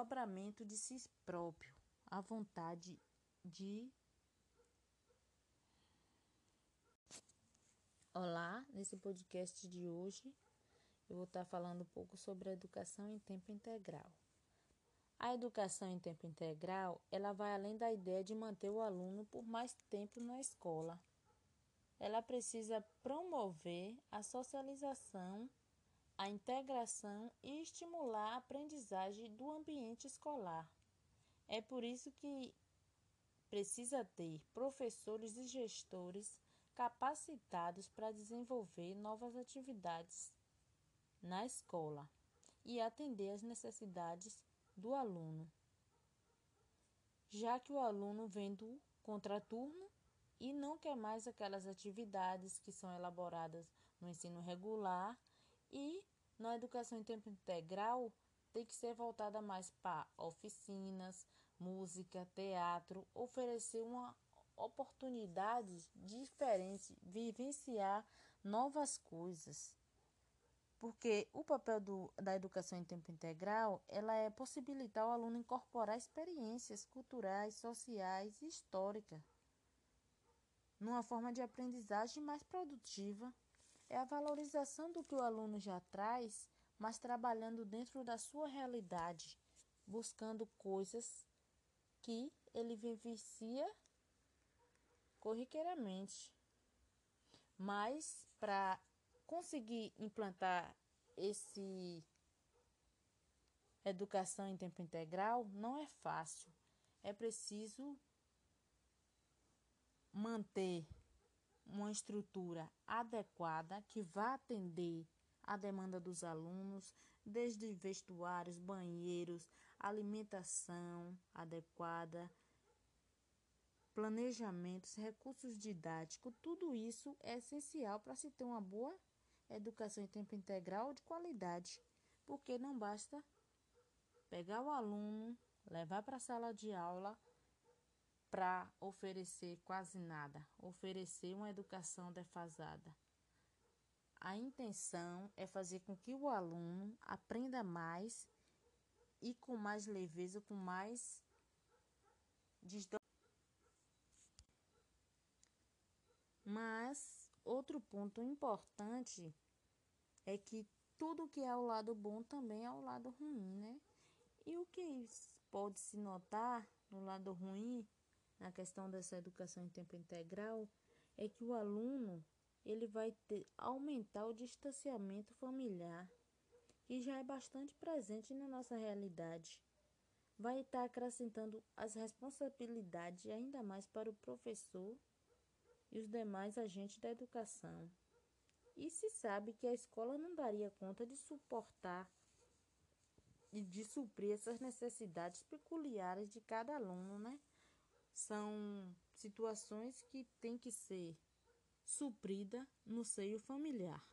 desdobramento de si próprio, a vontade de. Olá, nesse podcast de hoje eu vou estar falando um pouco sobre a educação em tempo integral. A educação em tempo integral, ela vai além da ideia de manter o aluno por mais tempo na escola. Ela precisa promover a socialização a integração e estimular a aprendizagem do ambiente escolar. É por isso que precisa ter professores e gestores capacitados para desenvolver novas atividades na escola e atender às necessidades do aluno, já que o aluno vem do contraturno e não quer mais aquelas atividades que são elaboradas no ensino regular e na educação em tempo integral tem que ser voltada mais para oficinas, música, teatro, oferecer uma oportunidade diferente, vivenciar novas coisas. Porque o papel do, da educação em tempo integral, ela é possibilitar o aluno incorporar experiências culturais, sociais e históricas numa forma de aprendizagem mais produtiva é a valorização do que o aluno já traz, mas trabalhando dentro da sua realidade, buscando coisas que ele vivencia corriqueiramente. Mas para conseguir implantar esse educação em tempo integral não é fácil. É preciso manter uma estrutura adequada que vá atender a demanda dos alunos, desde vestuários, banheiros, alimentação adequada, planejamentos, recursos didáticos, tudo isso é essencial para se ter uma boa educação em tempo integral de qualidade, porque não basta pegar o aluno, levar para a sala de aula para oferecer quase nada, oferecer uma educação defasada. A intenção é fazer com que o aluno aprenda mais e com mais leveza, com mais desdobramento. Mas outro ponto importante é que tudo que é o lado bom também é o lado ruim, né? E o que pode se notar no lado ruim na questão dessa educação em tempo integral é que o aluno ele vai ter, aumentar o distanciamento familiar, que já é bastante presente na nossa realidade. Vai estar acrescentando as responsabilidades ainda mais para o professor e os demais agentes da educação. E se sabe que a escola não daria conta de suportar e de suprir essas necessidades peculiares de cada aluno, né? São situações que têm que ser suprida no seio familiar.